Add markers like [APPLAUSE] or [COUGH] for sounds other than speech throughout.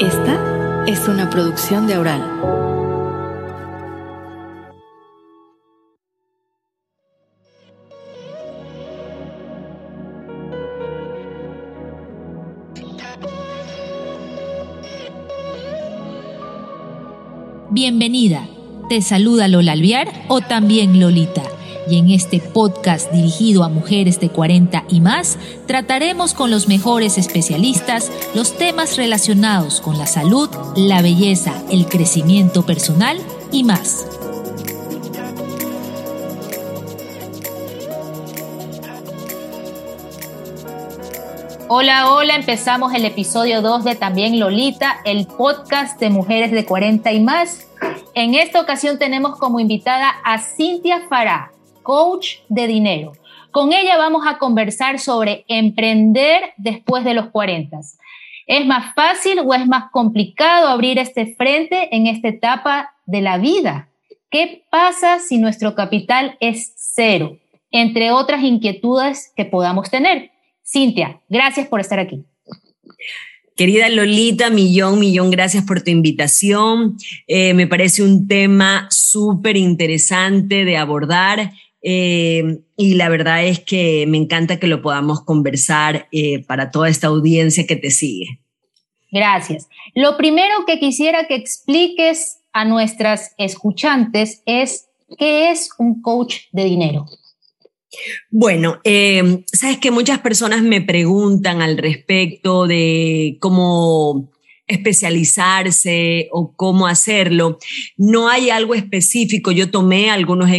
Esta es una producción de Aural. Bienvenida. Te saluda Lola Alviar o también Lolita y en este podcast dirigido a mujeres de 40 y más, trataremos con los mejores especialistas los temas relacionados con la salud, la belleza, el crecimiento personal y más. Hola, hola, empezamos el episodio 2 de También Lolita, el podcast de mujeres de 40 y más. En esta ocasión tenemos como invitada a Cintia Farah coach de dinero. Con ella vamos a conversar sobre emprender después de los 40. ¿Es más fácil o es más complicado abrir este frente en esta etapa de la vida? ¿Qué pasa si nuestro capital es cero? Entre otras inquietudes que podamos tener. Cintia, gracias por estar aquí. Querida Lolita, millón, millón gracias por tu invitación. Eh, me parece un tema súper interesante de abordar eh, y la verdad es que me encanta que lo podamos conversar eh, para toda esta audiencia que te sigue. Gracias. Lo primero que quisiera que expliques a nuestras escuchantes es qué es un coach de dinero. Bueno, eh, sabes que muchas personas me preguntan al respecto de cómo especializarse o cómo hacerlo. No hay algo específico. Yo tomé algunos,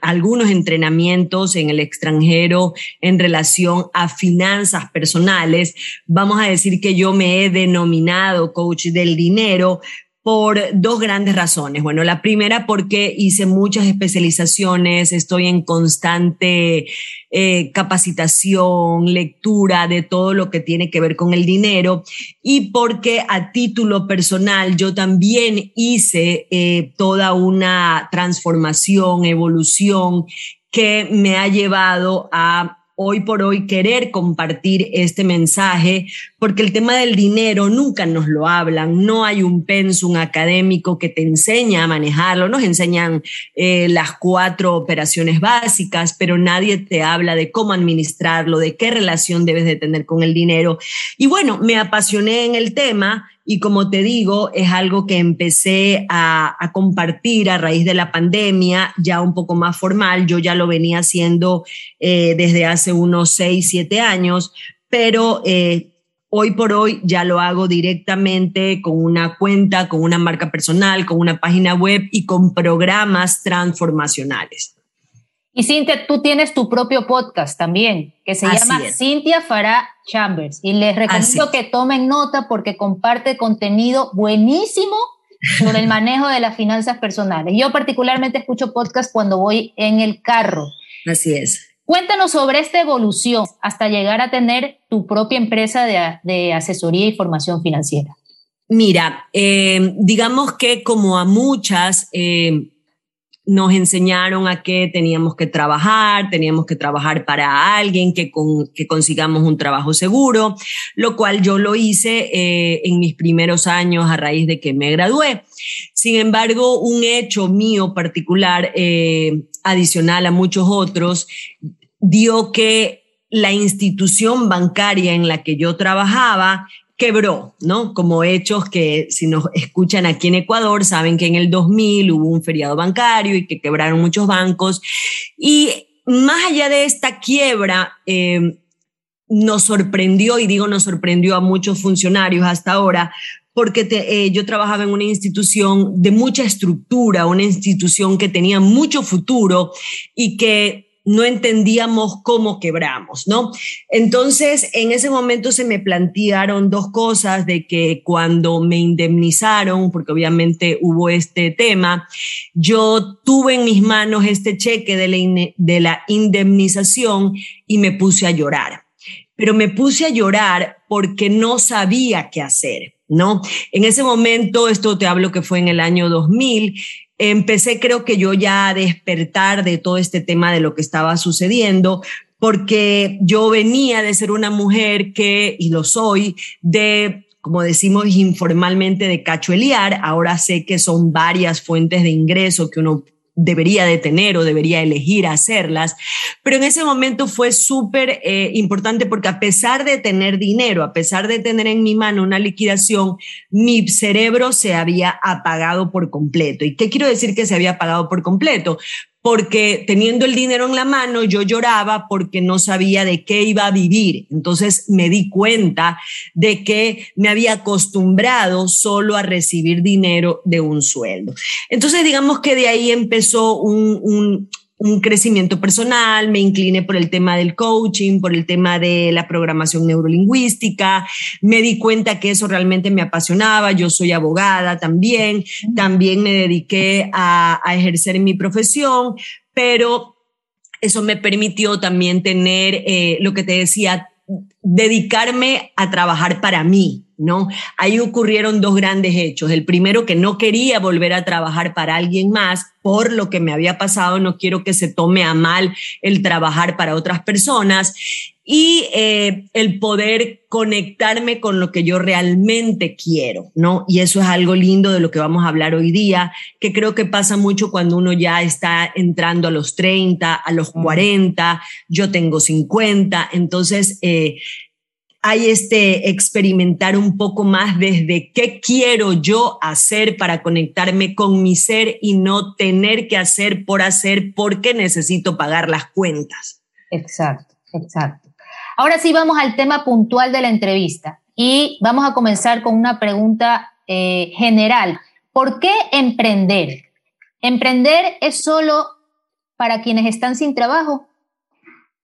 algunos entrenamientos en el extranjero en relación a finanzas personales. Vamos a decir que yo me he denominado coach del dinero, por dos grandes razones. Bueno, la primera porque hice muchas especializaciones, estoy en constante eh, capacitación, lectura de todo lo que tiene que ver con el dinero y porque a título personal yo también hice eh, toda una transformación, evolución que me ha llevado a hoy por hoy querer compartir este mensaje, porque el tema del dinero nunca nos lo hablan, no hay un pensum académico que te enseña a manejarlo, nos enseñan eh, las cuatro operaciones básicas, pero nadie te habla de cómo administrarlo, de qué relación debes de tener con el dinero. Y bueno, me apasioné en el tema y como te digo, es algo que empecé a, compartir a raíz de la pandemia, ya un poco más formal. Yo ya lo venía haciendo eh, desde hace unos seis, siete años, pero eh, hoy por hoy ya lo hago directamente con una cuenta, con una marca personal, con una página web y con programas transformacionales. Y Cintia, tú tienes tu propio podcast también, que se llama Cintia Farah Chambers. Y les recomiendo que tomen nota porque comparte contenido buenísimo sobre el manejo de las finanzas personales. Yo particularmente escucho podcast cuando voy en el carro. Así es. Cuéntanos sobre esta evolución hasta llegar a tener tu propia empresa de, asesoría y formación financiera. Mira, eh, digamos que como a muchas, eh, nos enseñaron a que teníamos que trabajar, teníamos que trabajar para alguien, que, que consigamos un trabajo seguro, lo cual yo lo hice eh, en mis primeros años a raíz de que me gradué. Sin embargo, un hecho mío particular, eh, adicional a muchos otros, dio que la institución bancaria en la que yo trabajaba quebró, ¿no? Como hechos que si nos escuchan aquí en Ecuador saben que en el 2000 hubo un feriado bancario y que quebraron muchos bancos. Y más allá de esta quiebra, eh, nos sorprendió, y digo nos sorprendió a muchos funcionarios hasta ahora, porque eh, yo trabajaba en una institución de mucha estructura, una institución que tenía mucho futuro y que no entendíamos cómo quebramos, ¿no? Entonces, en ese momento se me plantearon dos cosas de que cuando me indemnizaron, porque obviamente hubo este tema, yo tuve en mis manos este cheque de la, de la indemnización y me puse a llorar. Pero me puse a llorar porque no sabía qué hacer. ¿no? En ese momento, esto te hablo que fue en el año 2000, empecé creo que yo ya a despertar de todo este tema de lo que estaba sucediendo, porque yo venía de ser una mujer que, y lo soy, de como decimos informalmente, de cachueliar. Ahora sé que son varias fuentes de ingreso que uno debería de tener o debería elegir hacerlas. Pero en ese momento fue súper eh, importante porque a pesar de tener dinero, a pesar de tener en mi mano una liquidación, mi cerebro se había apagado por completo. ¿Y qué quiero decir que se había apagado por completo? Porque teniendo el dinero en la mano yo lloraba porque no sabía de qué iba a vivir. Entonces me di cuenta de que me había acostumbrado solo a recibir dinero de un sueldo. Entonces digamos que de ahí empezó un, un crecimiento personal, me incliné por el tema del coaching, por el tema de la programación neurolingüística, me di cuenta que eso realmente me apasionaba, yo soy abogada también, también me dediqué a, ejercer mi profesión, pero eso me permitió también tener eh, lo que te decía, dedicarme a trabajar para mí, ¿no? Ahí ocurrieron dos grandes hechos. El primero, que no quería volver a trabajar para alguien más por lo que me había pasado, no quiero que se tome a mal el trabajar para otras personas. Y eh, el poder conectarme con lo que yo realmente quiero, ¿no? Y eso es algo lindo de lo que vamos a hablar hoy día, que creo que pasa mucho cuando uno ya está entrando a los 30, a los 40, yo tengo 50, entonces... Eh, hay este experimentar un poco más desde qué quiero yo hacer para conectarme con mi ser y no tener que hacer por hacer porque necesito pagar las cuentas. Exacto, exacto. Ahora sí vamos al tema puntual de la entrevista y vamos a comenzar con una pregunta eh, general. ¿Por qué emprender? ¿Emprender es solo para quienes están sin trabajo?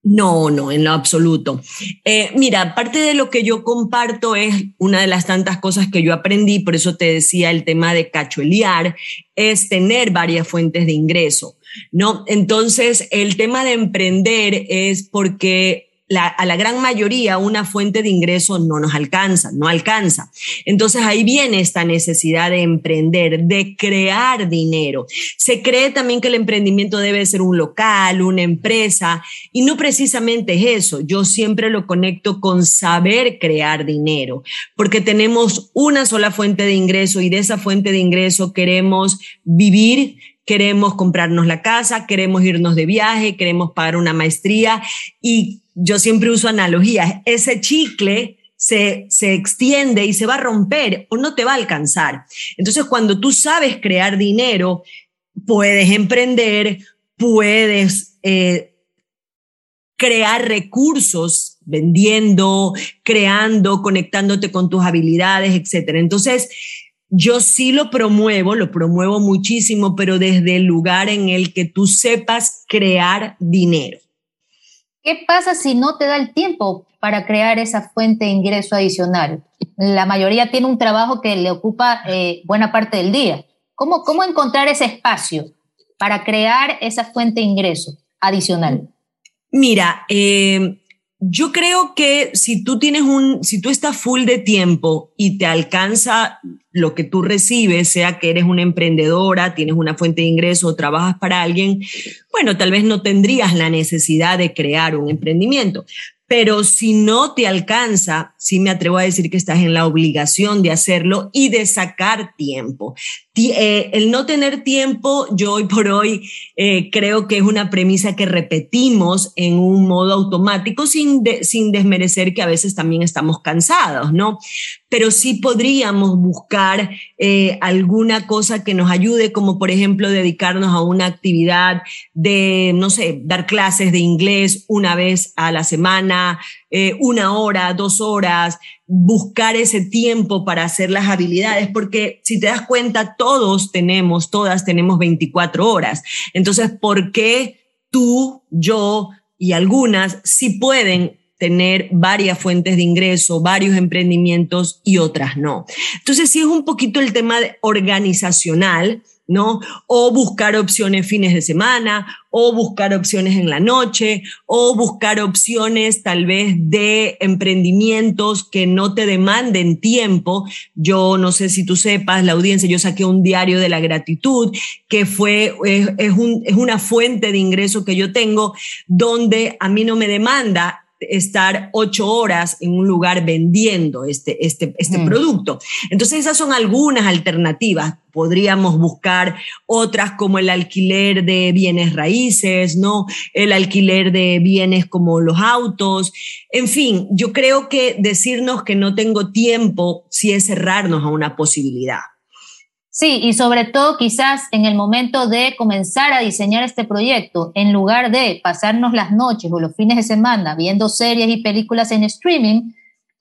No, no, en lo absoluto. Eh, mira, parte de lo que yo comparto es una de las tantas cosas que yo aprendí, por eso te decía el tema de cachuelear, es tener varias fuentes de ingreso, ¿no? Entonces, el tema de emprender es porque a la gran mayoría una fuente de ingreso no nos alcanza, no alcanza. Entonces ahí viene esta necesidad de emprender, de crear dinero. Se cree también que el emprendimiento debe ser un local, una empresa, y no precisamente es eso. Yo siempre lo conecto con saber crear dinero, porque tenemos una sola fuente de ingreso y de esa fuente de ingreso queremos vivir queremos comprarnos la casa, queremos irnos de viaje, queremos pagar una maestría y yo siempre uso analogías, ese chicle se, se, extiende y se va a romper o no te va a alcanzar. Entonces, cuando tú sabes crear dinero, puedes emprender, puedes eh, crear recursos vendiendo, creando, conectándote con tus habilidades, etc. Entonces, yo sí lo promuevo, lo promuevo muchísimo, pero desde el lugar en el que tú sepas crear dinero. ¿Qué pasa si no te da el tiempo para crear esa fuente de ingreso adicional? La mayoría tiene un trabajo que le ocupa eh, buena parte del día. ¿Cómo, ¿Cómo encontrar ese espacio para crear esa fuente de ingreso adicional? Mira, eh, yo creo que si tú tienes un, si tú estás full de tiempo y te alcanza lo que tú recibes, sea que eres una emprendedora, tienes una fuente de ingreso trabajas para alguien, bueno, tal vez no tendrías la necesidad de crear un emprendimiento. Pero si no te alcanza, sí me atrevo a decir que estás en la obligación de hacerlo y de sacar tiempo. Eh, el no tener tiempo, yo hoy por hoy eh, creo que es una premisa que repetimos en un modo automático sin, sin desmerecer que a veces también estamos cansados, ¿no? Pero sí podríamos buscar eh, alguna cosa que nos ayude, como por ejemplo dedicarnos a una actividad de, no sé, dar clases de inglés una vez a la semana, una hora, dos horas, buscar ese tiempo para hacer las habilidades, porque si te das cuenta, todos tenemos, todas tenemos 24 horas. Entonces, ¿por qué tú, yo y algunas sí pueden tener varias fuentes de ingreso, varios emprendimientos y otras no? Entonces, sí es un poquito el tema organizacional ¿no? O buscar opciones fines de semana, o buscar opciones en la noche, o buscar opciones tal vez de emprendimientos que no te demanden tiempo. Yo no sé si tú sepas, la audiencia, yo saqué un diario de la gratitud, que fue, es, un, es una fuente de ingreso que yo tengo, donde a mí no me demanda estar ocho horas en un lugar vendiendo este, este, este mm. producto. Entonces esas son algunas alternativas. Podríamos buscar otras como el alquiler de bienes raíces, ¿no? El alquiler de bienes como los autos. En fin, yo creo que decirnos que no tengo tiempo sí es cerrarnos a una posibilidad. Sí, y sobre todo quizás en el momento de comenzar a diseñar este proyecto, en lugar de pasarnos las noches o los fines de semana viendo series y películas en streaming,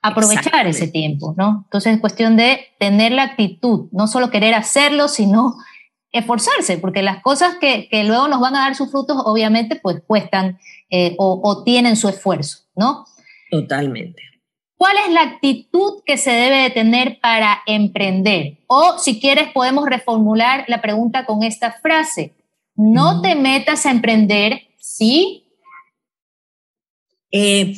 aprovechar ese tiempo, ¿no? Entonces es cuestión de tener la actitud, no solo querer hacerlo, sino esforzarse, porque las cosas que, luego nos van a dar sus frutos, obviamente, pues cuestan eh, o, o tienen su esfuerzo, ¿no? Totalmente. ¿Cuál es la actitud que se debe de tener para emprender? O si quieres podemos reformular la pregunta con esta frase. No te metas a emprender ¿sí? Eh,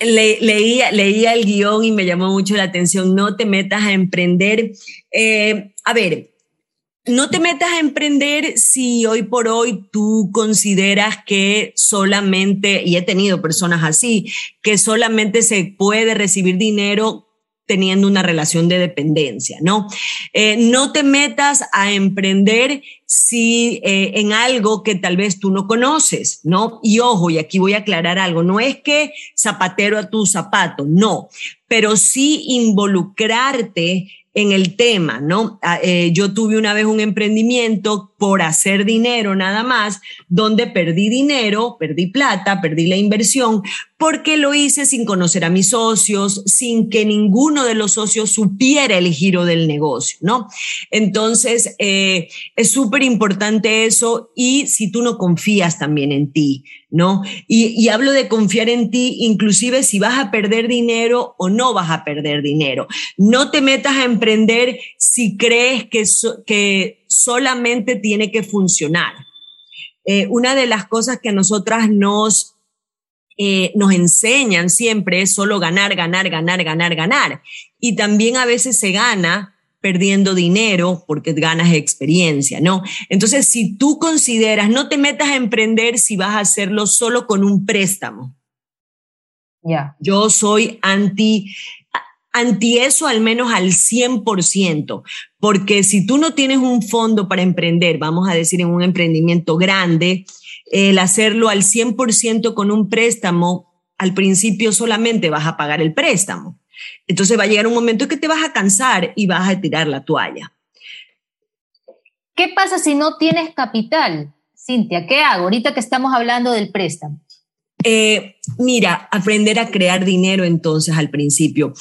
leía, leía el guion y me llamó mucho la atención. No te metas a emprender. Eh, a ver, no te metas a emprender si hoy por hoy tú consideras que solamente, y he tenido personas así, que solamente se puede recibir dinero teniendo una relación de dependencia, ¿no? Eh, no te metas a emprender si eh, en algo que tal vez tú no conoces, ¿no? Y ojo, y aquí voy a aclarar algo, no es que zapatero a tu zapato, no, pero sí involucrarte en el tema, ¿no? Ah, eh, yo tuve una vez un emprendimiento por hacer dinero nada más, donde perdí dinero, perdí plata, perdí la inversión, porque lo hice sin conocer a mis socios, sin que ninguno de los socios supiera el giro del negocio, ¿no? Entonces, eh, es súper importante eso y si tú no confías también en ti, ¿no? Y, hablo de confiar en ti, inclusive si vas a perder dinero o no vas a perder dinero. No te metas a emprender si crees que, que solamente tiene que funcionar. Eh, una de las cosas que a nosotras nos, eh, nos enseñan siempre es solo ganar, ganar, ganar, ganar, ganar. Y también a veces se gana perdiendo dinero porque ganas experiencia, ¿no? Entonces, si tú consideras, no te metas a emprender si vas a hacerlo solo con un préstamo. Ya. Yo soy anti, anti eso al menos al 100%, porque si tú no tienes un fondo para emprender, vamos a decir en un emprendimiento grande, el hacerlo al 100% con un préstamo, al principio solamente vas a pagar el préstamo. Entonces va a llegar un momento que te vas a cansar y vas a tirar la toalla. ¿Qué pasa si no tienes capital? Cintia, ¿qué hago ahorita que estamos hablando del préstamo? Eh, mira, aprender a crear dinero entonces al principio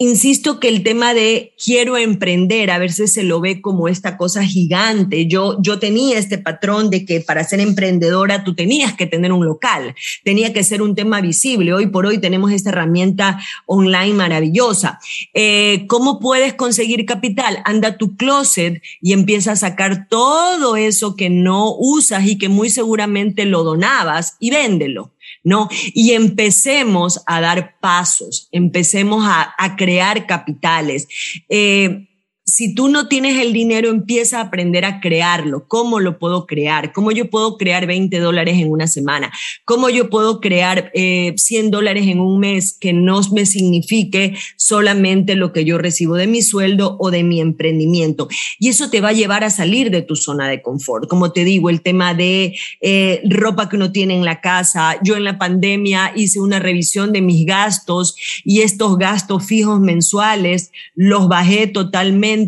insisto que el tema de quiero emprender a veces se lo ve como esta cosa gigante. Yo, yo tenía este patrón de que para ser emprendedora tú tenías que tener un local, tenía que ser un tema visible. Hoy por hoy tenemos esta herramienta online maravillosa. Eh, ¿Cómo puedes conseguir capital? Anda a tu closet y empieza a sacar todo eso que no usas y que muy seguramente lo donabas y véndelo. ¿No? Y empecemos a dar pasos, empecemos a, crear capitales. Eh, si tú no tienes el dinero, empieza a aprender a crearlo. ¿Cómo lo puedo crear? ¿Cómo yo puedo crear 20 dólares en una semana? ¿Cómo yo puedo crear 100 eh, dólares en un mes que no me signifique solamente lo que yo recibo de mi sueldo o de mi emprendimiento? Y eso te va a llevar a salir de tu zona de confort. Como te digo, el tema de eh, ropa que uno tiene en la casa. Yo en la pandemia hice una revisión de mis gastos y estos gastos fijos mensuales los bajé totalmente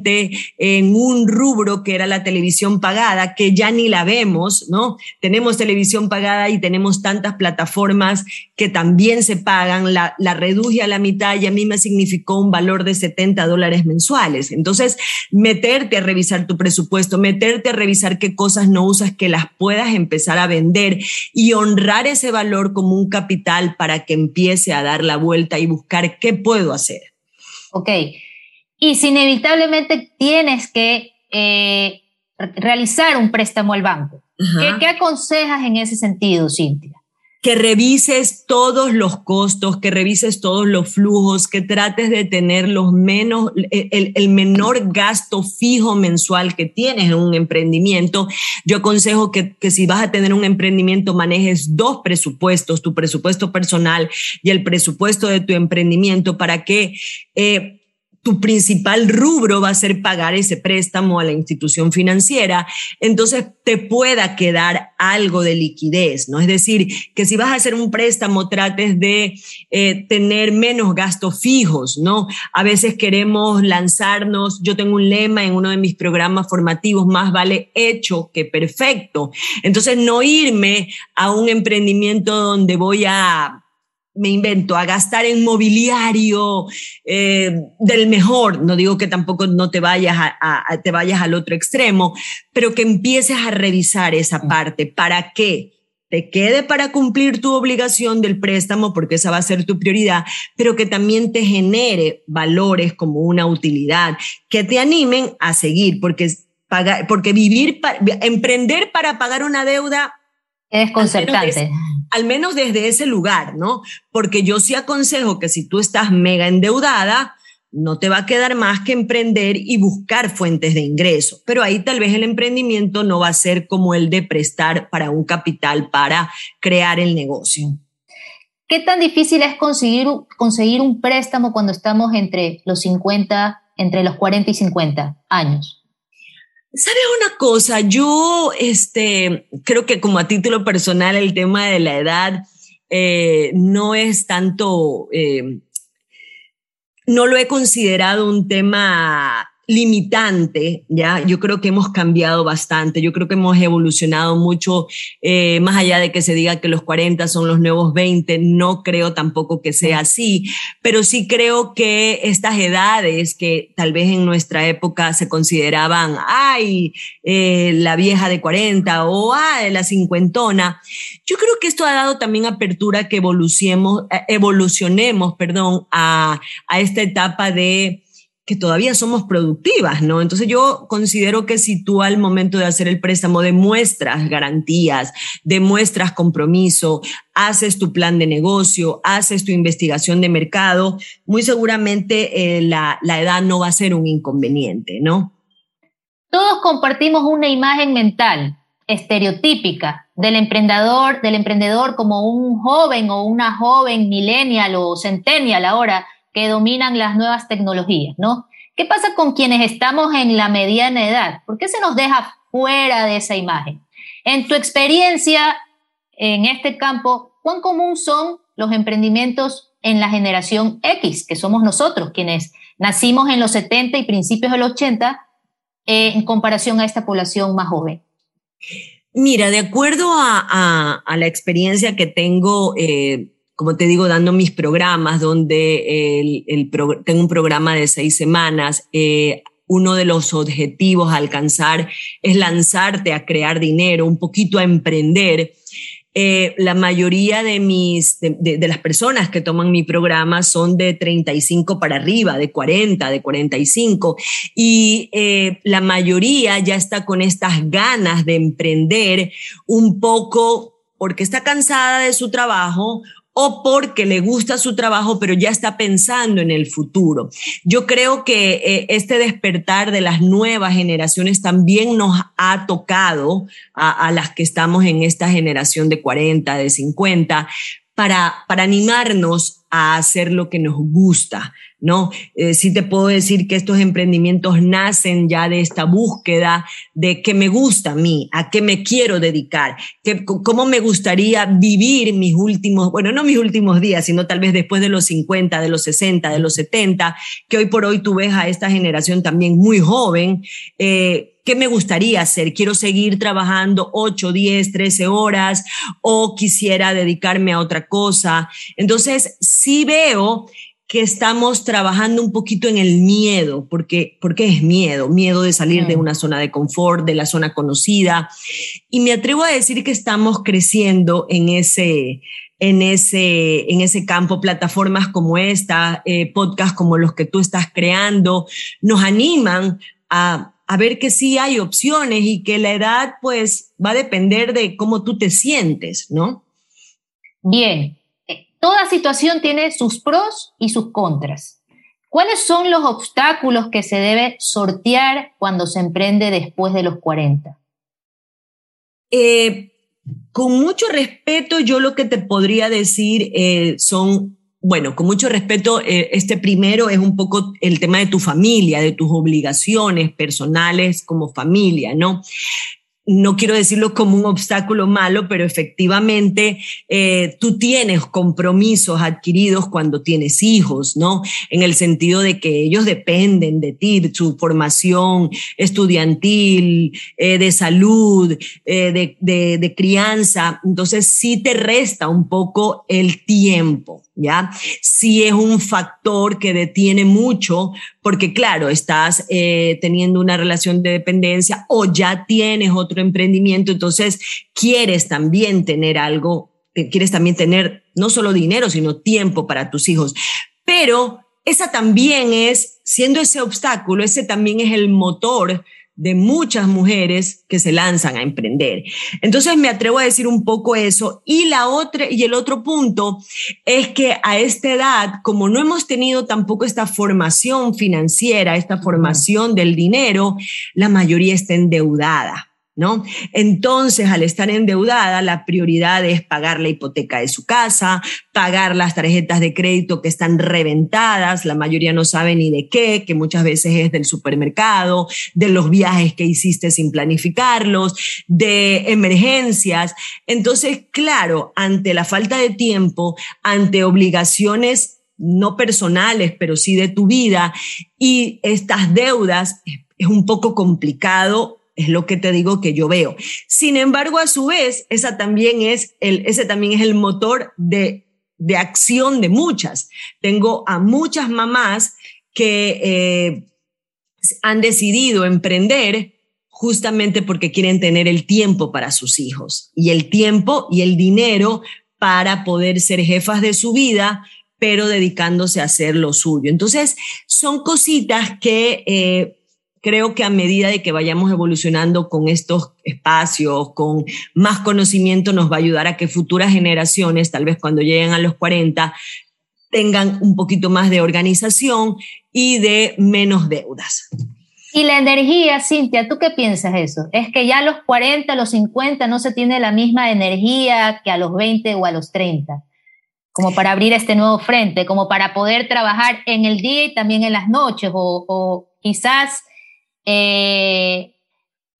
en un rubro que era la televisión pagada, que ya ni la vemos, ¿no? Tenemos televisión pagada y tenemos tantas plataformas que también se pagan, la, la reduje a la mitad y a mí me significó un valor de 70 dólares mensuales. Entonces, meterte a revisar tu presupuesto, meterte a revisar qué cosas no usas, que las puedas empezar a vender y honrar ese valor como un capital para que empiece a dar la vuelta y buscar qué puedo hacer. Ok, y si inevitablemente tienes que eh, realizar un préstamo al banco. ¿Qué, ¿Qué aconsejas en ese sentido, Cintia? que revises todos los costos, que revises todos los flujos, que trates de tener los menos, el, menor gasto fijo mensual que tienes en un emprendimiento. Yo aconsejo que, si vas a tener un emprendimiento, manejes dos presupuestos, tu presupuesto personal y el presupuesto de tu emprendimiento para que... Eh, tu principal rubro va a ser pagar ese préstamo a la institución financiera, entonces te pueda quedar algo de liquidez, ¿no? Es decir, que si vas a hacer un préstamo, trates de eh, tener menos gastos fijos, ¿no? A veces queremos lanzarnos, yo tengo un lema en uno de mis programas formativos, más vale hecho que perfecto. Entonces, no irme a un emprendimiento donde voy a me invento, a gastar en mobiliario eh, del mejor, no digo que tampoco no te vayas, a, te vayas al otro extremo, pero que empieces a revisar esa mm. parte. ¿Para qué? Te quede para cumplir tu obligación del préstamo, porque esa va a ser tu prioridad, pero que también te genere valores como una utilidad, que te animen a seguir, porque, pagar, porque vivir, emprender para pagar una deuda es desconcertante al menos desde ese lugar, ¿no? Porque yo sí aconsejo que si tú estás mega endeudada, no te va a quedar más que emprender y buscar fuentes de ingreso. Pero ahí tal vez el emprendimiento no va a ser como el de prestar para un capital para crear el negocio. ¿Qué tan difícil es conseguir, conseguir un préstamo cuando estamos entre los 50, entre los 40 y 50 años? ¿Sabes una cosa? Yo este, creo que como a título personal el tema de la edad eh, no es tanto, eh, no lo he considerado un tema limitante, ¿ya? Yo creo que hemos cambiado bastante, yo creo que hemos evolucionado mucho, eh, más allá de que se diga que los 40 son los nuevos 20, no creo tampoco que sea así, pero sí creo que estas edades que tal vez en nuestra época se consideraban, ay, eh, la vieja de 40 o ay, la cincuentona, yo creo que esto ha dado también apertura que evolucionemos, eh, evolucionemos, perdón, a, a esta etapa de que todavía somos productivas, ¿no? Entonces yo considero que si tú al momento de hacer el préstamo demuestras garantías, demuestras compromiso, haces tu plan de negocio, haces tu investigación de mercado, muy seguramente eh, la, la edad no va a ser un inconveniente, ¿no? Todos compartimos una imagen mental estereotípica del emprendedor, del emprendedor como un joven o una joven millennial o centennial ahora que dominan las nuevas tecnologías, ¿no? ¿Qué pasa con quienes estamos en la mediana edad? ¿Por qué se nos deja fuera de esa imagen? En tu experiencia en este campo, ¿cuán común son los emprendimientos en la generación X, que somos nosotros, quienes nacimos en los 70 y principios del 80, eh, en comparación a esta población más joven? Mira, de acuerdo a, la experiencia que tengo eh, como te digo, dando mis programas, donde tengo un programa de seis semanas. Eh, uno de los objetivos a alcanzar es lanzarte a crear dinero, un poquito a emprender. Eh, la mayoría de, mis, de, las personas que toman mi programa son de 35 para arriba, de 40, de 45, y eh, la mayoría ya está con estas ganas de emprender un poco porque está cansada de su trabajo o porque le gusta su trabajo, pero ya está pensando en el futuro. Yo creo que eh, este despertar de las nuevas generaciones también nos ha tocado a, a, las que estamos en esta generación de 40, de 50, para, para animarnos a hacer lo que nos gusta, ¿no? Eh, sí te puedo decir que estos emprendimientos nacen ya de esta búsqueda de qué me gusta a mí, a qué me quiero dedicar, que, cómo me gustaría vivir mis últimos, bueno, no mis últimos días, sino tal vez después de los 50, de los 60, de los 70, que hoy por hoy tú ves a esta generación también muy joven. Eh, ¿Qué me gustaría hacer? ¿Quiero seguir trabajando 8, 10, 13 horas o quisiera dedicarme a otra cosa? Entonces, sí veo que estamos trabajando un poquito en el miedo, porque, porque es miedo, miedo de salir de una zona de confort, de la zona conocida. Y me atrevo a decir que estamos creciendo en ese, en ese, en ese campo, plataformas como esta, eh, podcasts como los que tú estás creando, nos animan a a ver que sí hay opciones y que la edad pues va a depender de cómo tú te sientes, ¿no? Bien, eh, toda situación tiene sus pros y sus contras. ¿Cuáles son los obstáculos que se debe sortear cuando se emprende después de los 40? Eh, con mucho respeto, yo lo que te podría decir eh, son, bueno, con mucho respeto, eh, este primero es un poco el tema de tu familia, de tus obligaciones personales como familia, ¿no? No quiero decirlo como un obstáculo malo, pero efectivamente eh, tú tienes compromisos adquiridos cuando tienes hijos, ¿no? En el sentido de que ellos dependen de ti, su formación estudiantil, eh, de salud, eh, de, crianza. Entonces sí te resta un poco el tiempo. ¿ya? Sí es un factor que detiene mucho porque, claro, estás teniendo una relación de dependencia o ya tienes otro emprendimiento, entonces quieres también tener algo, quieres también tener no solo dinero, sino tiempo para tus hijos. Pero esa también es, siendo ese obstáculo, ese también es el motor de muchas mujeres que se lanzan a emprender. Entonces me atrevo a decir un poco eso. Y la otra, y el otro punto es que a esta edad, como no hemos tenido tampoco esta formación financiera, esta formación del dinero, la mayoría está endeudada. ¿No? Entonces, al estar endeudada, la prioridad es pagar la hipoteca de su casa, pagar las tarjetas de crédito que están reventadas, la mayoría no sabe ni de qué, que muchas veces es del supermercado, de los viajes que hiciste sin planificarlos, de emergencias. Entonces, claro, ante la falta de tiempo, ante obligaciones no personales, pero sí de tu vida y estas deudas, es un poco complicado es lo que te digo que yo veo. Sin embargo, a su vez, esa también es el, ese también es el motor de, de acción de muchas. Tengo a muchas mamás que eh, han decidido emprender justamente porque quieren tener el tiempo para sus hijos y el tiempo y el dinero para poder ser jefas de su vida, pero dedicándose a hacer lo suyo. Entonces, son cositas que eh, creo que a medida de que vayamos evolucionando con estos espacios, con más conocimiento, nos va a ayudar a que futuras generaciones, tal vez cuando lleguen a los 40, tengan un poquito más de organización y de menos deudas. Y la energía, Cintia, ¿tú qué piensas eso? ¿Es que ya a los 40, a los 50 no se tiene la misma energía que a los 20 o a los 30? Como para abrir este nuevo frente, como para poder trabajar en el día y también en las noches, o, o quizás eh,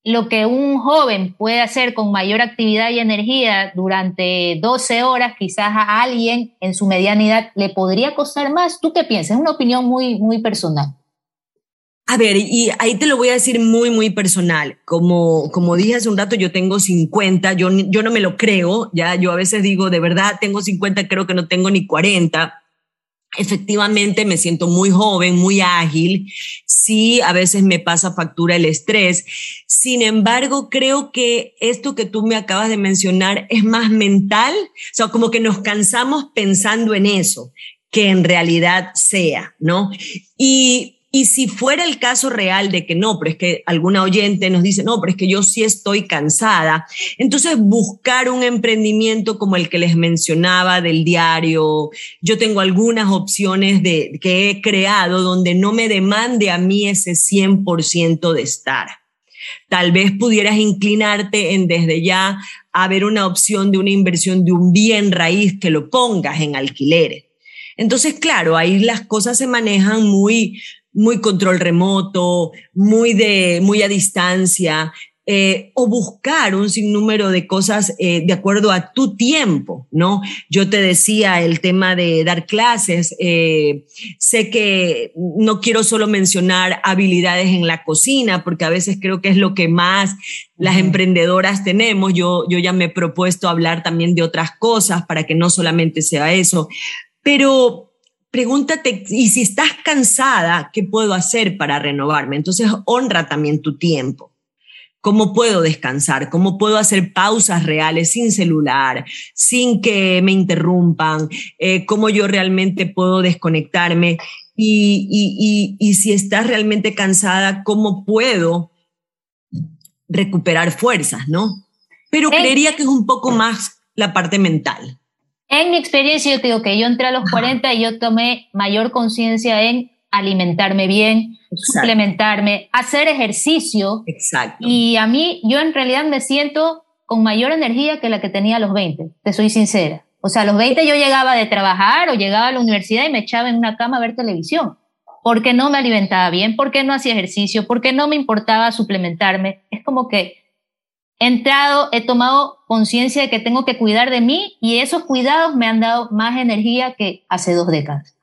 lo que un joven puede hacer con mayor actividad y energía durante 12 horas, quizás a alguien en su medianidad le podría costar más. ¿Tú qué piensas? Es una opinión muy, muy personal. A ver, y ahí te lo voy a decir muy, muy personal. Como, como dije hace un rato, yo tengo 50, yo, yo no me lo creo, ya yo a veces digo, de verdad, tengo 50, creo que no tengo ni 40 Efectivamente, me siento muy joven, muy ágil. Sí, a veces me pasa factura el estrés. Sin embargo, creo que esto que tú me acabas de mencionar es más mental, o sea, como que nos cansamos pensando en eso, que en realidad sea, ¿no? Y y si fuera el caso real de que no, pero es que alguna oyente nos dice, no, pero es que yo sí estoy cansada, entonces buscar un emprendimiento como el que les mencionaba del diario, yo tengo algunas opciones de, que he creado donde no me demande a mí ese 100% de estar. Tal vez pudieras inclinarte en desde ya a ver una opción de una inversión de un bien raíz que lo pongas en alquileres. Entonces, claro, ahí las cosas se manejan muy, muy control remoto, muy, de, muy a distancia, eh, o buscar un sinnúmero de cosas eh, de acuerdo a tu tiempo, ¿no? Yo te decía el tema de dar clases, eh, sé que no quiero solo mencionar habilidades en la cocina, porque a veces creo que es lo que más las emprendedoras tenemos, yo, yo ya me he propuesto hablar también de otras cosas para que no solamente sea eso, pero pregúntate, y si estás cansada, ¿qué puedo hacer para renovarme? Entonces, honra también tu tiempo. ¿Cómo puedo descansar? ¿Cómo puedo hacer pausas reales sin celular, sin que me interrumpan? Eh, ¿Cómo yo realmente puedo desconectarme? Y, y, y, y si estás realmente cansada, ¿cómo puedo recuperar fuerzas, ¿no? Pero creería que es un poco más la parte mental. En mi experiencia, yo te digo que yo entré a los 40 y yo tomé mayor conciencia en alimentarme bien, suplementarme, hacer ejercicio. Exacto. Y a mí, yo en realidad me siento con mayor energía que la que tenía a los 20, te soy sincera. O sea, a los 20 yo llegaba de trabajar o llegaba a la universidad y me echaba en una cama a ver televisión, porque no me alimentaba bien, porque no hacía ejercicio, porque no me importaba suplementarme. Es como que he entrado, he tomado conciencia de que tengo que cuidar de mí y esos cuidados me han dado más energía que hace dos décadas.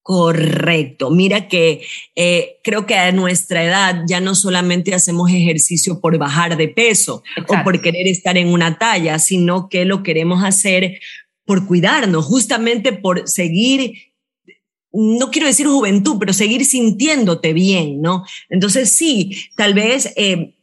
Correcto. Mira que eh, creo que a nuestra edad ya no solamente hacemos ejercicio por bajar de peso o por querer estar en una talla, sino que lo queremos hacer por cuidarnos, justamente por seguir no quiero decir juventud, pero seguir sintiéndote bien, ¿no? Entonces sí, tal vez eh,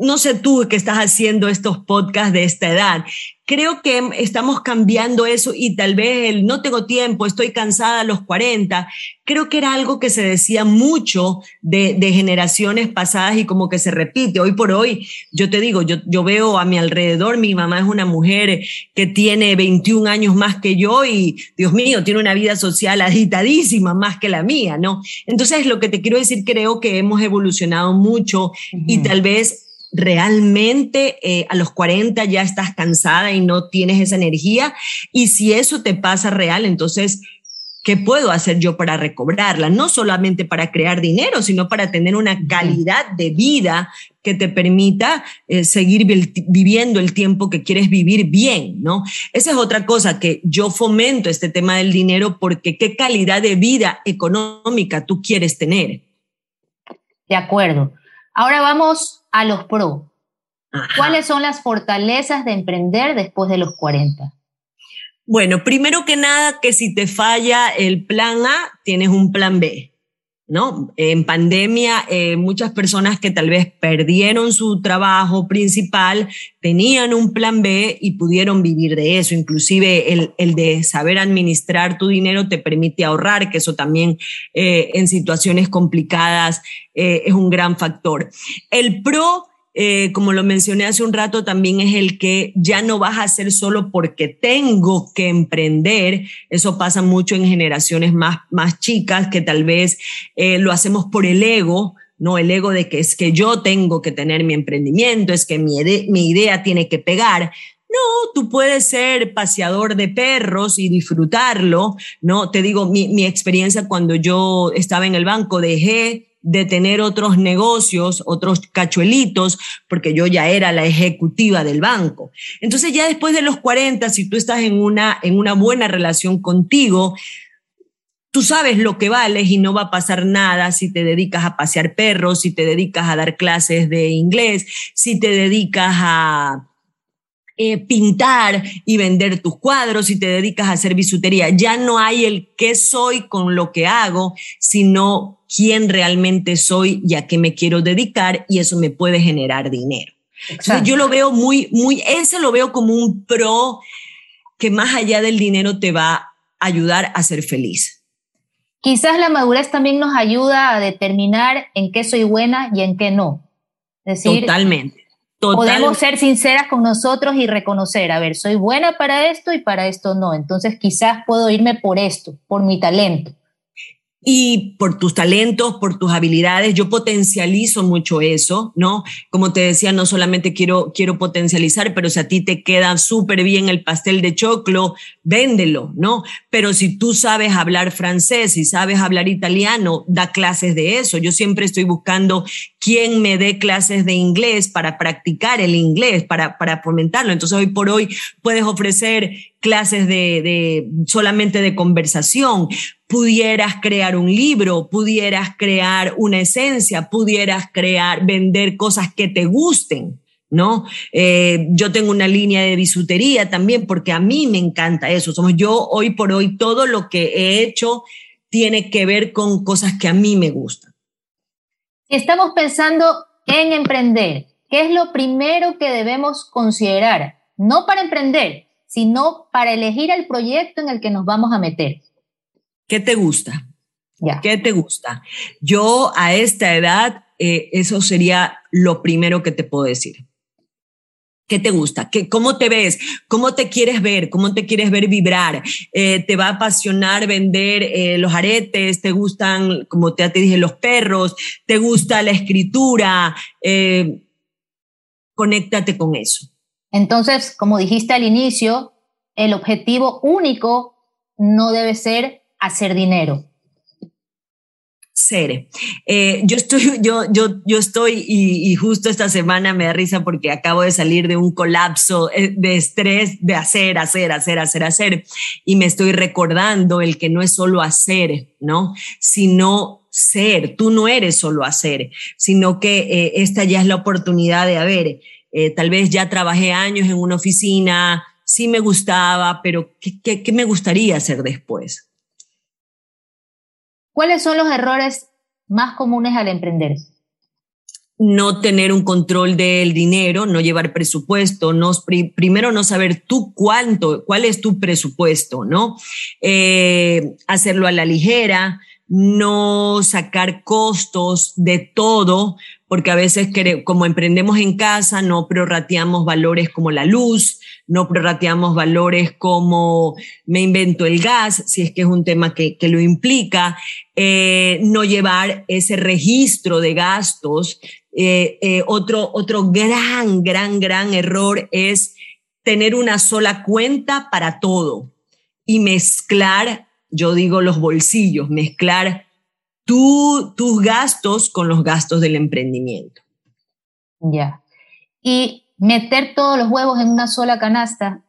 no sé tú que estás haciendo estos podcasts de esta edad, creo que estamos cambiando eso y tal vez el no tengo tiempo, estoy cansada a los 40, creo que era algo que se decía mucho de, generaciones pasadas y como que se repite. Hoy por hoy, yo te digo, yo, yo veo a mi alrededor, mi mamá es una mujer que tiene 21 años más que yo y, Dios mío, tiene una vida social agitadísima más que la mía, ¿no? Entonces, lo que te quiero decir, creo que hemos evolucionado mucho y tal vez realmente eh, a los 40 ya estás cansada y no tienes esa energía. Y si eso te pasa real, entonces, ¿qué puedo hacer yo para recobrarla? No solamente para crear dinero, sino para tener una calidad de vida que te permita eh, seguir viviendo el tiempo que quieres vivir bien, ¿no? Esa es otra cosa que yo fomento este tema del dinero porque qué calidad de vida económica tú quieres tener. De acuerdo. Ahora vamos a los pro. ¿Cuáles son las fortalezas de emprender después de los 40? Bueno, primero que nada, que si te falla el plan A, tienes un plan B. ¿no? En pandemia, eh, muchas personas que tal vez perdieron su trabajo principal tenían un plan B y pudieron vivir de eso. Inclusive el, el de saber administrar tu dinero te permite ahorrar, que eso también eh, en situaciones complicadas eh, es un gran factor. El pro eh, como lo mencioné hace un rato, también es el que ya no vas a hacer solo porque tengo que emprender. Eso pasa mucho en generaciones más, más chicas que tal vez eh, lo hacemos por el ego, ¿no? El ego de que es que yo tengo que tener mi emprendimiento, es que mi, mi idea tiene que pegar. No, tú puedes ser paseador de perros y disfrutarlo, ¿no? Te digo, mi, mi experiencia cuando yo estaba en el banco, dejé de tener otros negocios, otros cachuelitos, porque yo ya era la ejecutiva del banco. Entonces ya después de los 40, si tú estás en una, en una buena relación contigo, tú sabes lo que vales y no va a pasar nada si te dedicas a pasear perros, si te dedicas a dar clases de inglés, si te dedicas a eh, pintar y vender tus cuadros y te dedicas a hacer bisutería. Ya no hay el qué soy con lo que hago, sino quién realmente soy y a qué me quiero dedicar y eso me puede generar dinero. yo lo veo muy, muy, ese lo veo como un pro que más allá del dinero te va a ayudar a ser feliz. Quizás la madurez también nos ayuda a determinar en qué soy buena y en qué no. decir, Totalmente Podemos ser sinceras con nosotros y reconocer, a ver, soy buena para esto y para esto no. Entonces quizás puedo irme por esto, por mi talento y por tus talentos, por tus habilidades. Yo potencializo mucho eso, ¿no? Como te decía, no solamente quiero, quiero potencializar, pero si a ti te queda súper bien el pastel de choclo, véndelo, ¿no? Pero si tú sabes hablar francés y sabes hablar italiano, da clases de eso. Yo siempre estoy buscando quién me dé clases de inglés para practicar el inglés, para, para fomentarlo. Entonces, hoy por hoy puedes ofrecer clases de, solamente de conversación, pudieras crear un libro, pudieras crear una esencia, pudieras crear, vender cosas que te gusten. ¿No? Eh, yo tengo una línea de bisutería también porque a mí me encanta eso. Somos yo hoy por hoy todo lo que he hecho tiene que ver con cosas que a mí me gustan. Estamos pensando en emprender. ¿Qué es lo primero que debemos considerar? No para emprender, sino para elegir el proyecto en el que nos vamos a meter. ¿Qué te gusta? ¿Qué te gusta? Yo a esta edad eh, eso sería lo primero que te puedo decir. ¿Qué te gusta? ¿Qué, ¿Cómo te ves? ¿Cómo te quieres ver? ¿Cómo te quieres ver vibrar? Eh, ¿Te va a apasionar vender eh, los aretes? ¿Te gustan, como te, te, dije, los perros? ¿Te gusta la escritura? Conéctate con eso. Entonces, como dijiste al inicio, el objetivo único no debe ser hacer dinero. Ser. Eh, yo estoy, [LAUGHS] yo, yo, yo estoy y, justo esta semana me da risa porque acabo de salir de un colapso eh, de estrés de hacer, hacer, hacer, hacer, hacer y me estoy recordando el que no es solo hacer, ¿no? Sino ser. Tú no eres solo hacer, sino que eh, esta ya es la oportunidad de, haber eh, tal vez ya trabajé años en una oficina, sí me gustaba, pero ¿qué, qué me gustaría hacer después? ¿Cuáles son los errores más comunes al emprender? no tener un control del dinero, no llevar presupuesto, no, primero no saber tú cuánto, cuál es tu presupuesto, ¿no? Eh, hacerlo a la ligera, no sacar costos de todo, porque a veces como emprendemos en casa, no prorrateamos valores como la luz, no prorrateamos valores como me invento el gas, si es que es un tema que, lo implica, eh, no llevar ese registro de gastos. Eh, eh, otro, otro gran, gran, gran error es tener una sola cuenta para todo y mezclar yo digo los bolsillos, mezclar tus gastos con los gastos del emprendimiento. Ya. Y meter todos los huevos en una sola canasta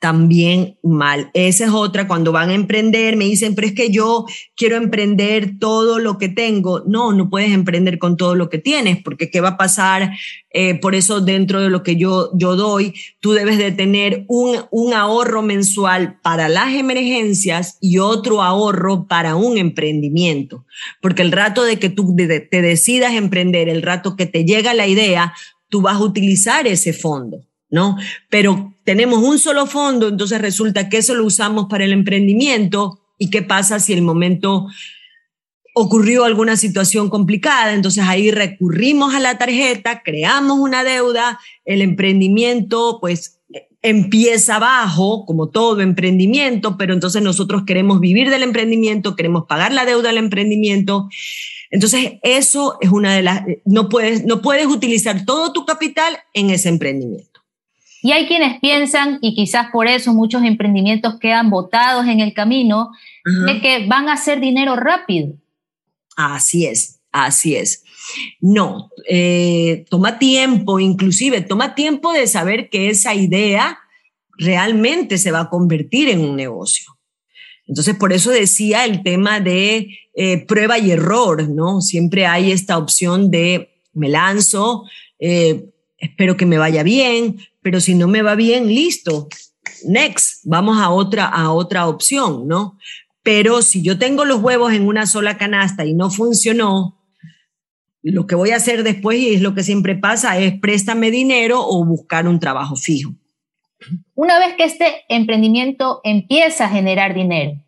también mal. Esa es otra, cuando van a emprender, me dicen, pero es que yo quiero emprender todo lo que tengo. No, no puedes emprender con todo lo que tienes, porque ¿qué va a pasar? Eh, por eso dentro de lo que yo, yo doy, tú debes de tener un, un ahorro mensual para las emergencias y otro ahorro para un emprendimiento. Porque el rato de que tú te decidas emprender, el rato que te llega la idea, tú vas a utilizar ese fondo. ¿No? Pero tenemos un solo fondo, entonces resulta que eso lo usamos para el emprendimiento y qué pasa si el momento ocurrió alguna situación complicada, entonces ahí recurrimos a la tarjeta, creamos una deuda, el emprendimiento pues empieza abajo, como todo emprendimiento, pero entonces nosotros queremos vivir del emprendimiento, queremos pagar la deuda del emprendimiento. Entonces, eso es una de las, no puedes, no puedes utilizar todo tu capital en ese emprendimiento. Y hay quienes piensan, y quizás por eso muchos emprendimientos quedan botados en el camino, de que van a hacer dinero rápido. Así es, así es. No, eh, toma tiempo, inclusive toma tiempo de saber que esa idea realmente se va a convertir en un negocio. Entonces, por eso decía el tema de eh, prueba y error, ¿no? Siempre hay esta opción de me lanzo, eh, espero que me vaya bien, pero si no me va bien, listo, next, vamos a otra, a otra opción, ¿no? Pero si yo tengo los huevos en una sola canasta y no funcionó, lo que voy a hacer después, y es lo que siempre pasa, es préstame dinero o buscar un trabajo fijo. Una vez que este emprendimiento empieza a generar dinero,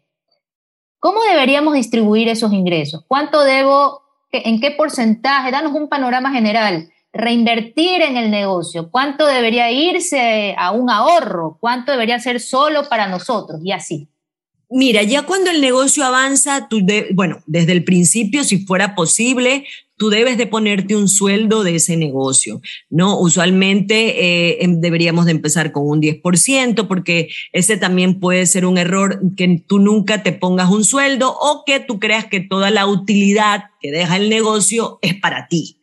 ¿cómo deberíamos distribuir esos ingresos? ¿Cuánto debo, en qué porcentaje? Danos un panorama general reinvertir en el negocio, cuánto debería irse a un ahorro, cuánto debería ser solo para nosotros y así. Mira, ya cuando el negocio avanza, bueno, desde el principio, si fuera posible, tú debes de ponerte un sueldo de ese negocio, ¿no? Usualmente eh, em, deberíamos de empezar con un 10%, porque ese también puede ser un error que tú nunca te pongas un sueldo o que tú creas que toda la utilidad que deja el negocio es para ti.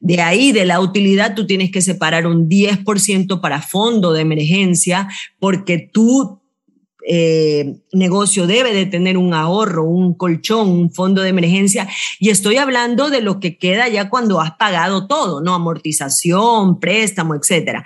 De ahí, de la utilidad, tú tienes que separar un 10% para fondo de emergencia porque tu eh, negocio debe de tener un ahorro, un colchón, un fondo de emergencia. Y estoy hablando de lo que queda ya cuando has pagado todo, ¿no? Amortización, préstamo, etcétera.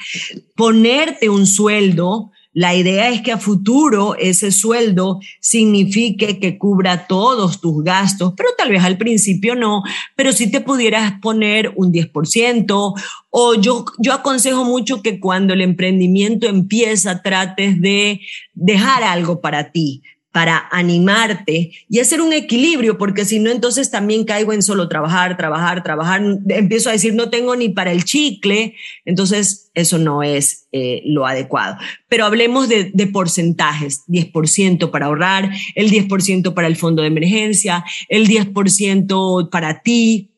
Ponerte un sueldo la idea es que a futuro ese sueldo signifique que cubra todos tus gastos, pero tal vez al principio no, pero si te pudieras poner un 10% o yo, yo aconsejo mucho que cuando el emprendimiento empieza trates de dejar algo para ti, para animarte y hacer un equilibrio, porque si no, entonces también caigo en solo trabajar, trabajar, trabajar. Empiezo a decir, no tengo ni para el chicle, entonces eso no es eh, lo adecuado. Pero hablemos de, de porcentajes, 10% para ahorrar, el 10% para el fondo de emergencia, el 10% para ti,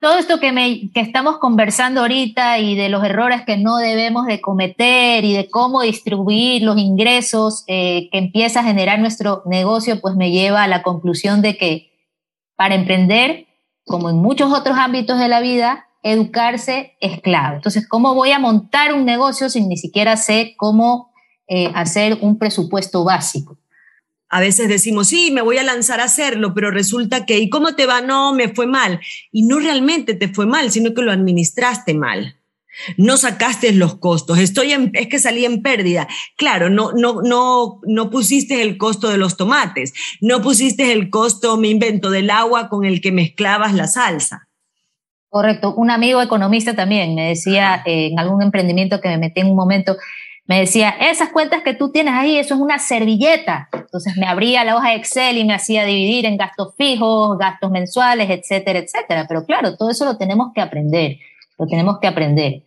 todo esto que, me, que estamos conversando ahorita y de los errores que no debemos de cometer y de cómo distribuir los ingresos eh, que empieza a generar nuestro negocio, pues me lleva a la conclusión de que para emprender, como en muchos otros ámbitos de la vida, educarse es clave. Entonces, ¿cómo voy a montar un negocio sin ni siquiera sé cómo eh, hacer un presupuesto básico? A veces decimos, sí, me voy a lanzar a hacerlo, pero resulta que, ¿y cómo te va? No, me fue mal. Y no realmente te fue mal, sino que lo administraste mal. No sacaste los costos, estoy en, es que salí en pérdida. Claro, no, no, no, no pusiste el costo de los tomates, no pusiste el costo, me invento, del agua con el que mezclabas la salsa. Correcto. Un amigo economista también me decía eh, en algún emprendimiento que me metí en un momento, me decía, esas cuentas que tú tienes ahí, eso es una servilleta. Entonces me abría la hoja de Excel y me hacía dividir en gastos fijos, gastos mensuales, etcétera, etcétera. Pero claro, todo eso lo tenemos que aprender, lo tenemos que aprender.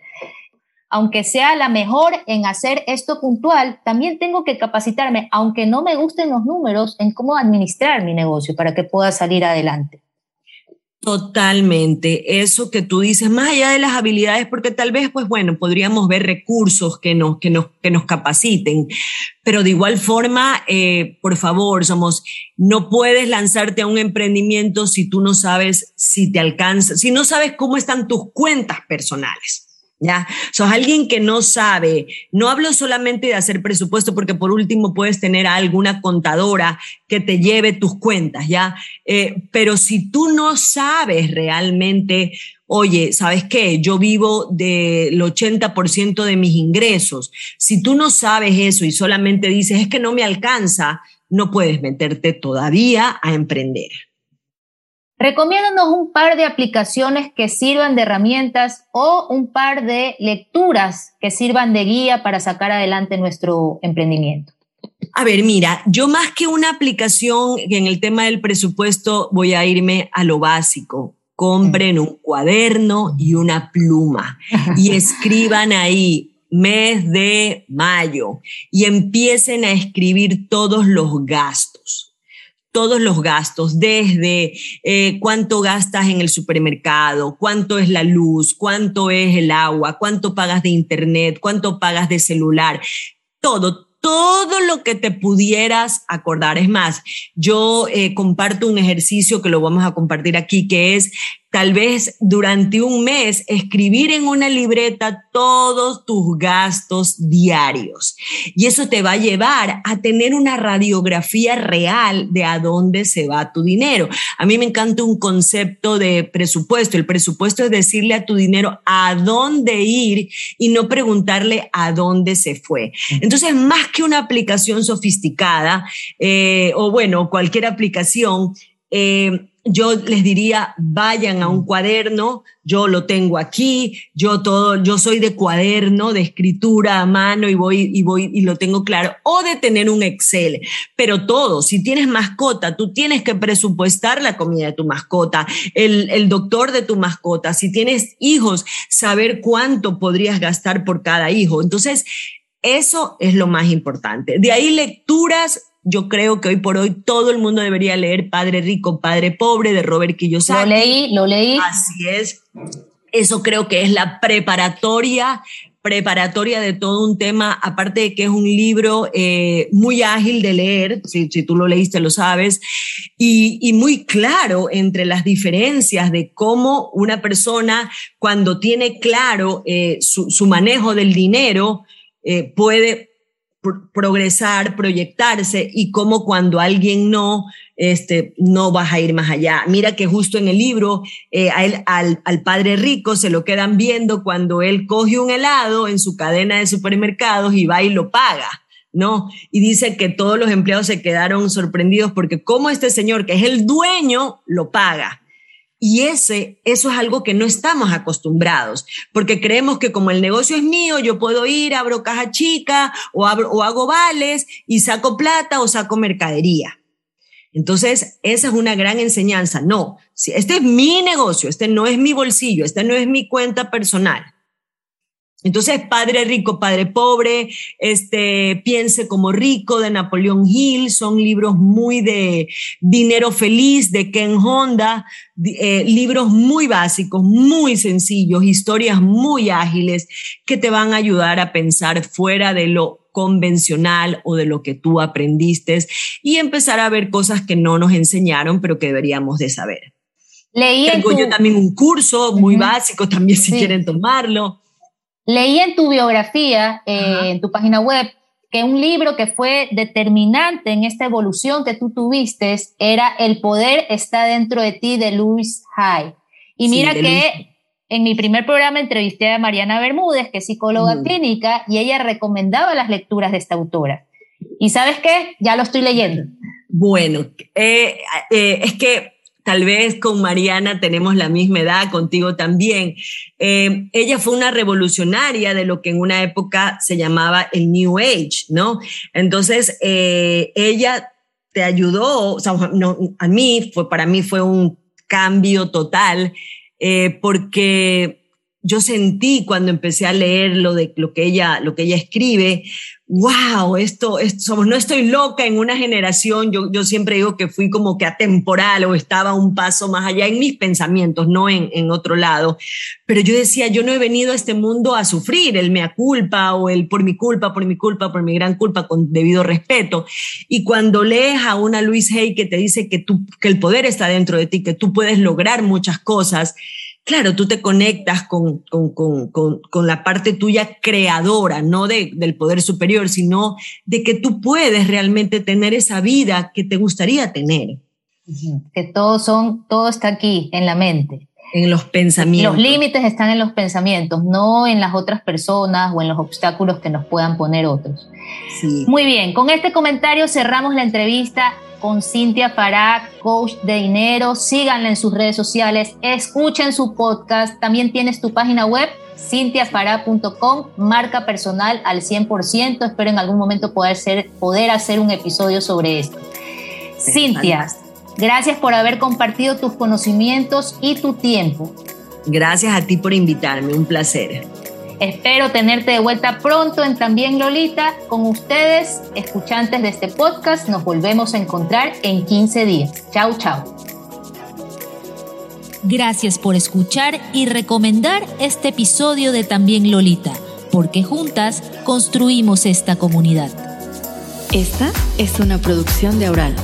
Aunque sea la mejor en hacer esto puntual, también tengo que capacitarme, aunque no me gusten los números, en cómo administrar mi negocio para que pueda salir adelante. Totalmente. Eso que tú dices, más allá de las habilidades, porque tal vez, pues bueno, podríamos ver recursos que nos, que nos, que nos capaciten, pero de igual forma, eh, por favor, somos, no puedes lanzarte a un emprendimiento si tú no sabes si te alcanza, si no sabes cómo están tus cuentas personales. ¿Ya? Sos alguien que no sabe, no hablo solamente de hacer presupuesto porque por último puedes tener a alguna contadora que te lleve tus cuentas, ¿ya? Eh, pero si tú no sabes realmente, oye, ¿sabes qué? Yo vivo del 80% de mis ingresos. Si tú no sabes eso y solamente dices, es que no me alcanza, no puedes meterte todavía a emprender. Recomiéndanos un par de aplicaciones que sirvan de herramientas o un par de lecturas que sirvan de guía para sacar adelante nuestro emprendimiento. A ver, mira, yo más que una aplicación en el tema del presupuesto voy a irme a lo básico. Compren un cuaderno y una pluma y [LAUGHS] escriban ahí mes de mayo y empiecen a escribir todos los gastos todos los gastos, desde eh, cuánto gastas en el supermercado, cuánto es la luz, cuánto es el agua, cuánto pagas de internet, cuánto pagas de celular, todo, todo lo que te pudieras acordar. Es más, yo eh, comparto un ejercicio que lo vamos a compartir aquí, que es tal vez durante un mes escribir en una libreta todos tus gastos diarios. Y eso te va a llevar a tener una radiografía real de a dónde se va tu dinero. A mí me encanta un concepto de presupuesto. El presupuesto es decirle a tu dinero a dónde ir y no preguntarle a dónde se fue. Entonces, más que una aplicación sofisticada eh, o bueno, cualquier aplicación, eh, yo les diría, vayan a un cuaderno, yo lo tengo aquí, yo todo, yo soy de cuaderno, de escritura a mano y voy y voy y lo tengo claro, o de tener un Excel, pero todo, si tienes mascota, tú tienes que presupuestar la comida de tu mascota, el, el doctor de tu mascota, si tienes hijos, saber cuánto podrías gastar por cada hijo. Entonces, eso es lo más importante. De ahí lecturas yo creo que hoy por hoy todo el mundo debería leer Padre Rico, Padre Pobre de Robert Kiyosaki. Lo leí, lo leí. Así es. Eso creo que es la preparatoria preparatoria de todo un tema, aparte de que es un libro eh, muy ágil de leer, si, si, tú lo leíste lo sabes, y, y, muy claro entre las diferencias de cómo una persona cuando tiene claro eh, su, su, manejo del dinero eh, puede progresar, proyectarse y cómo cuando alguien no, este, no vas a ir más allá. Mira que justo en el libro eh, al, al, padre rico se lo quedan viendo cuando él coge un helado en su cadena de supermercados y va y lo paga. ¿no? Y dice que todos los empleados se quedaron sorprendidos porque como este señor, que es el dueño, lo paga. Y ese, eso es algo que no estamos acostumbrados, porque creemos que como el negocio es mío, yo puedo ir, abro caja chica o, abro, o hago vales y saco plata o saco mercadería. Entonces, esa es una gran enseñanza. No, este es mi negocio, este no es mi bolsillo, este no es mi cuenta personal. Entonces, Padre Rico, Padre Pobre, este, Piense como Rico de Napoleón Hill, son libros muy de dinero feliz de Ken Honda, eh, libros muy básicos, muy sencillos, historias muy ágiles que te van a ayudar a pensar fuera de lo convencional o de lo que tú aprendiste y empezar a ver cosas que no nos enseñaron, pero que deberíamos de saber. Leí Tengo yo también un curso muy básico, también si quieren tomarlo. Leí en tu biografía, eh, en tu página web, que un libro que fue determinante en esta evolución que tú tuviste era El poder está dentro de ti de Louis Hay. Y mira que en mi primer programa entrevisté a Mariana Bermúdez, que es psicóloga clínica, y ella recomendaba las lecturas de esta autora. ¿Y sabes qué? Ya lo estoy leyendo. Bueno, eh, eh, es que tal vez con Mariana tenemos la misma edad, contigo también. Eh, ella fue una revolucionaria de lo que en una época se llamaba el New Age, ¿no? Entonces, eh, ella te ayudó, o sea, a mí, fue, para mí fue un cambio total, eh, porque yo sentí cuando empecé a leer lo de lo que ella, lo que ella escribe, wow, esto, esto no estoy loca en una generación, yo, yo siempre digo que fui como que atemporal o estaba un paso más allá en mis pensamientos, no en, en otro lado, pero yo decía, yo no he venido a este mundo a sufrir el mea culpa o el por mi culpa, por mi culpa, por mi gran culpa, con debido respeto. Y cuando lees a una Luis Hay que te dice que, tú, que el poder está dentro de ti, que tú puedes lograr muchas cosas, claro, tú te conectas con, con, la parte tuya creadora, no de, del poder superior, sino de que tú puedes realmente tener esa vida que te gustaría tener. Que todo, son, todo está aquí, en la mente. En los pensamientos. Los límites están en los pensamientos, no en las otras personas o en los obstáculos que nos puedan poner otros. Muy bien, con este comentario cerramos la entrevista con Cintia Fará, coach de dinero. Síganla en sus redes sociales, escuchen su podcast. También tienes tu página web, cintiafará.com, marca personal al 100%. Espero en algún momento poder, ser, poder hacer un episodio sobre esto. Cintia, gracias por haber compartido tus conocimientos y tu tiempo. Gracias a ti por invitarme, un placer. Espero tenerte de vuelta pronto en También Lolita. Con ustedes, escuchantes de este podcast, nos volvemos a encontrar en 15 días. Chau, chau. Gracias por escuchar y recomendar este episodio de También Lolita, porque juntas construimos esta comunidad. Esta es una producción de Aural.